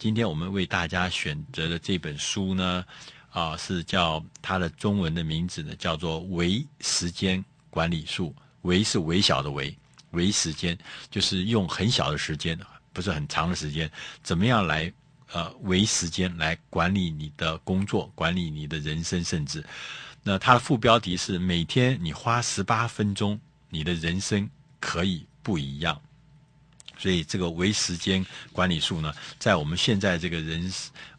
今天我们为大家选择的这本书呢，啊，是叫它的中文的名字呢，叫做《微时间管理术》。微是微小的微，微时间就是用很小的时间，不是很长的时间，怎么样来呃微时间来管理你的工作，管理你的人生，甚至那它的副标题是每天你花十八分钟，你的人生可以不一样。所以这个为时间管理术呢，在我们现在这个人，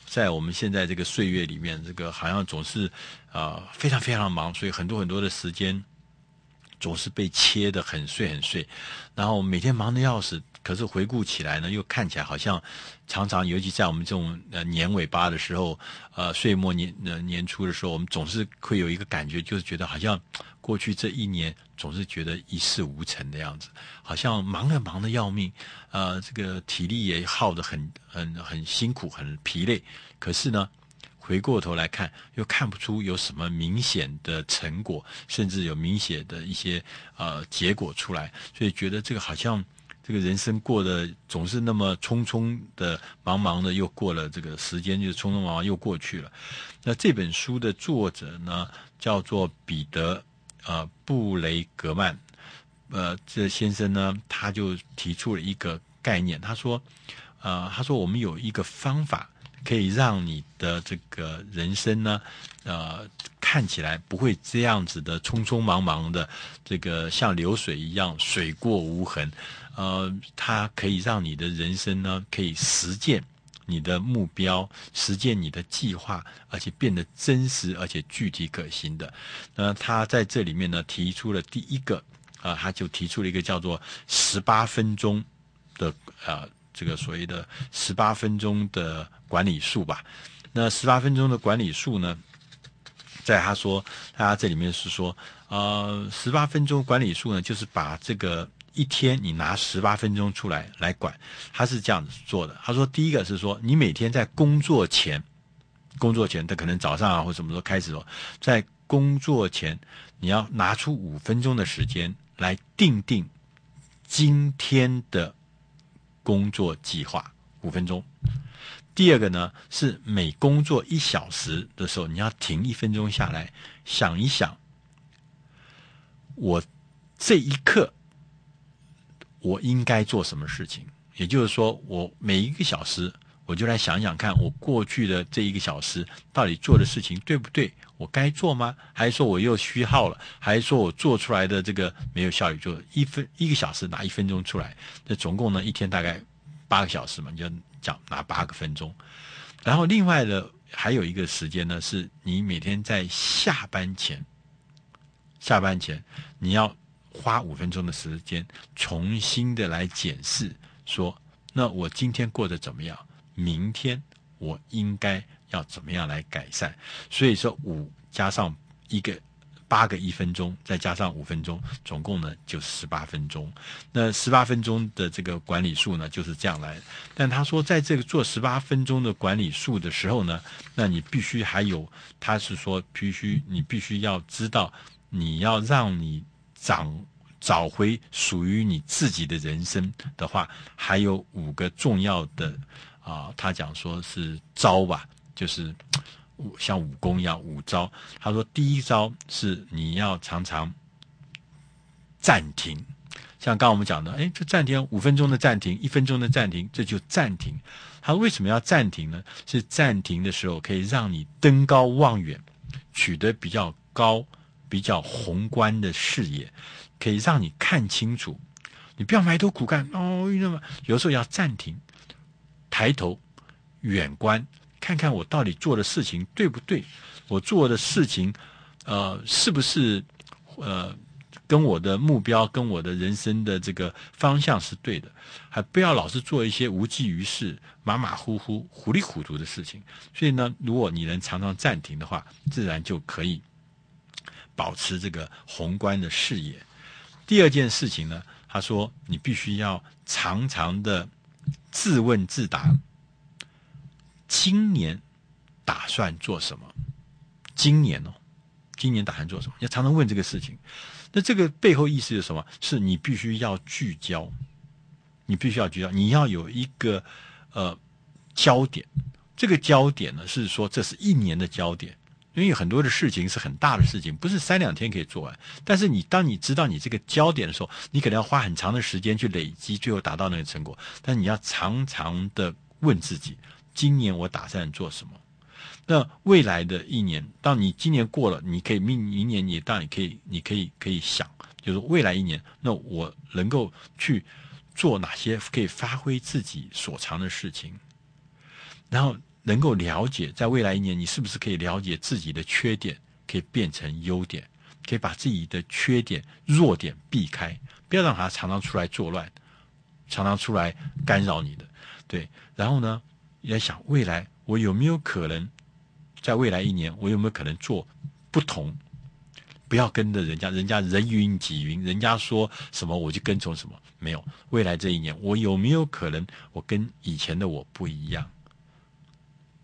在我们现在这个岁月里面，这个好像总是啊、非常非常忙，所以很多很多的时间。总是被切得很碎很碎，然后每天忙得要死，可是回顾起来呢，又看起来好像常常，尤其在我们这种呃年尾巴的时候，呃岁末年年初的时候，我们总是会有一个感觉，就是觉得好像过去这一年总是觉得一事无成的样子，好像忙了忙得要命，呃，这个体力也耗得很很很辛苦，很疲累，可是呢。回过头来看，又看不出有什么明显的成果，甚至有明显的一些呃结果出来，所以觉得这个好像这个人生过得总是那么匆匆的、忙忙的，又过了这个时间，就匆匆忙忙又过去了。那这本书的作者呢，叫做彼得呃布雷格曼，呃，这先生呢，他就提出了一个概念，他说，呃，他说我们有一个方法。可以让你的这个人生呢，呃，看起来不会这样子的匆匆忙忙的，这个像流水一样水过无痕。呃，它可以让你的人生呢，可以实践你的目标，实践你的计划，而且变得真实而且具体可行的。那他在这里面呢，提出了第一个，啊、呃，他就提出了一个叫做十八分钟的啊。这个所谓的十八分钟的管理术吧，那十八分钟的管理术呢，在他说，他这里面是说，呃，十八分钟管理术呢，就是把这个一天你拿十八分钟出来来管，他是这样子做的。他说，第一个是说，你每天在工作前，工作前，他可能早上啊或什么时候开始哦，在工作前，你要拿出五分钟的时间来定定今天的。工作计划五分钟。第二个呢，是每工作一小时的时候，你要停一分钟下来想一想，我这一刻我应该做什么事情。也就是说，我每一个小时，我就来想想看，我过去的这一个小时到底做的事情对不对？我该做吗？还是说我又虚耗了？还是说我做出来的这个没有效率？就一分一个小时拿一分钟出来，那总共呢，一天大概八个小时嘛，你就讲拿八个分钟。然后另外的还有一个时间呢，是你每天在下班前，下班前你要花五分钟的时间，重新的来检视，说那我今天过得怎么样？明天我应该。要怎么样来改善？所以说五加上一个八个一分钟，再加上五分钟，总共呢就十八分钟。那十八分钟的这个管理术呢就是这样来。但他说，在这个做十八分钟的管理术的时候呢，那你必须还有，他是说必须你必须要知道，你要让你找找回属于你自己的人生的话，还有五个重要的啊，他讲说是招吧。就是像武功一样五招。他说，第一招是你要常常暂停，像刚我们讲的，哎，这暂停五分钟的暂停，一分钟的暂停，这就暂停。他为什么要暂停呢？是暂停的时候可以让你登高望远，取得比较高、比较宏观的视野，可以让你看清楚。你不要埋头苦干哦，那么有时候要暂停，抬头远观。看看我到底做的事情对不对？我做的事情，呃，是不是呃，跟我的目标、跟我的人生的这个方向是对的？还不要老是做一些无济于事、马马虎虎、糊里糊涂的事情。所以呢，如果你能常常暂停的话，自然就可以保持这个宏观的视野。第二件事情呢，他说你必须要常常的自问自答。今年打算做什么？今年哦，今年打算做什么？要常常问这个事情。那这个背后意思是什么？是你必须要聚焦，你必须要聚焦，你要有一个呃焦点。这个焦点呢，是说这是一年的焦点。因为很多的事情是很大的事情，不是三两天可以做完。但是你当你知道你这个焦点的时候，你可能要花很长的时间去累积，最后达到那个成果。但你要常常的问自己：今年我打算做什么？那未来的一年，当你今年过了，你可以明明年你当然可以，你可以可以想，就是未来一年，那我能够去做哪些可以发挥自己所长的事情，然后。能够了解，在未来一年，你是不是可以了解自己的缺点，可以变成优点，可以把自己的缺点、弱点避开，不要让它常常出来作乱，常常出来干扰你的。对，然后呢，也想未来我有没有可能，在未来一年，我有没有可能做不同？不要跟着人家，人家人云亦云，人家说什么我就跟从什么。没有，未来这一年，我有没有可能，我跟以前的我不一样？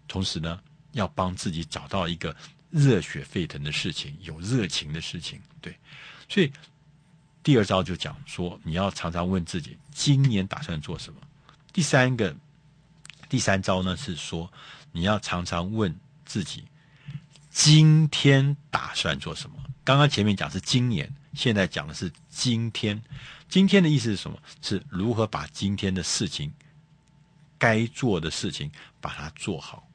同时呢，要帮自己找到一个热血沸腾的事情，有热情的事情。对，所以第二招就讲说，你要常常问自己，今年打算做什么？第三个，第三招呢是说，你要常常问自己，今天打算做什么？刚刚前面讲是今年，现在讲的是今天。今天的意思是什么？是如何把今天的事情，该做的事情，把它做好。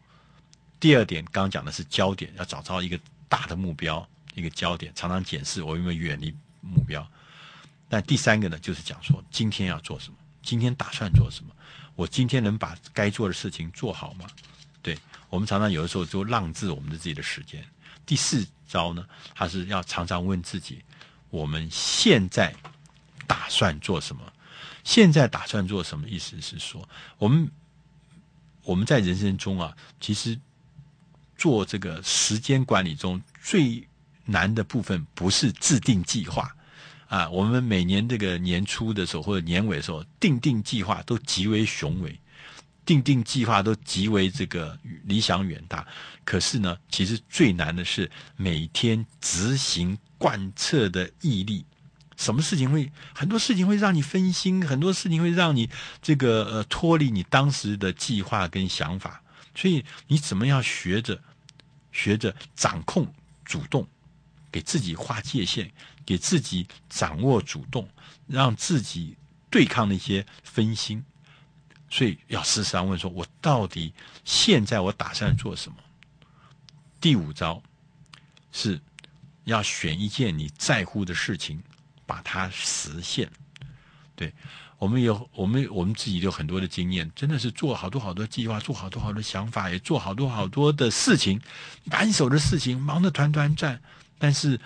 第二点，刚刚讲的是焦点，要找到一个大的目标，一个焦点，常常检视我有没有远离目标。但第三个呢，就是讲说今天要做什么，今天打算做什么，我今天能把该做的事情做好吗？对，我们常常有的时候就浪费我们的自己的时间。第四招呢，还是要常常问自己，我们现在打算做什么？现在打算做什么？意思是说，我们我们在人生中啊，其实。做这个时间管理中最难的部分，不是制定计划啊。我们每年这个年初的时候或者年尾的时候，定定计划都极为雄伟，定定计划都极为这个理想远大。可是呢，其实最难的是每天执行贯彻的毅力。什么事情会很多事情会让你分心，很多事情会让你这个呃脱离你当时的计划跟想法。所以你怎么样学着？学着掌控主动，给自己划界限，给自己掌握主动，让自己对抗那些分心。所以要时常问说：我到底现在我打算做什么？第五招是要选一件你在乎的事情，把它实现。对。我们有我们我们自己有很多的经验，真的是做好多好多计划，做好多好多想法，也做好多好多的事情，满手的事情，忙得团团转。但是，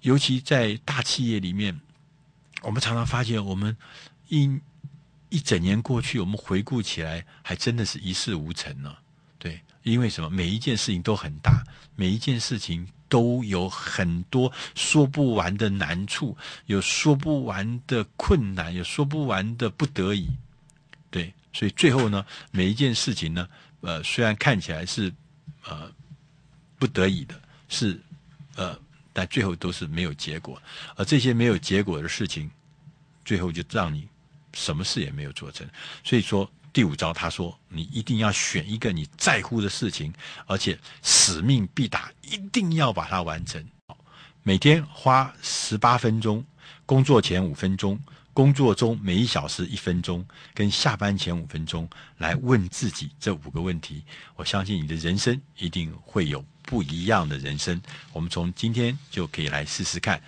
尤其在大企业里面，我们常常发现，我们一一整年过去，我们回顾起来，还真的是一事无成呢。对，因为什么？每一件事情都很大，每一件事情。都有很多说不完的难处，有说不完的困难，有说不完的不得已，对，所以最后呢，每一件事情呢，呃，虽然看起来是呃不得已的，是呃，但最后都是没有结果，而这些没有结果的事情，最后就让你什么事也没有做成，所以说。第五招，他说：“你一定要选一个你在乎的事情，而且使命必达，一定要把它完成。每天花十八分钟，工作前五分钟，工作中每一小时一分钟，跟下班前五分钟，来问自己这五个问题。我相信你的人生一定会有不一样的人生。我们从今天就可以来试试看。”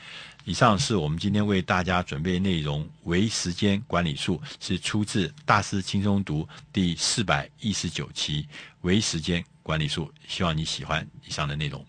以上是我们今天为大家准备内容，微时间管理术是出自《大师轻松读》第四百一十九期，微时间管理术，希望你喜欢以上的内容。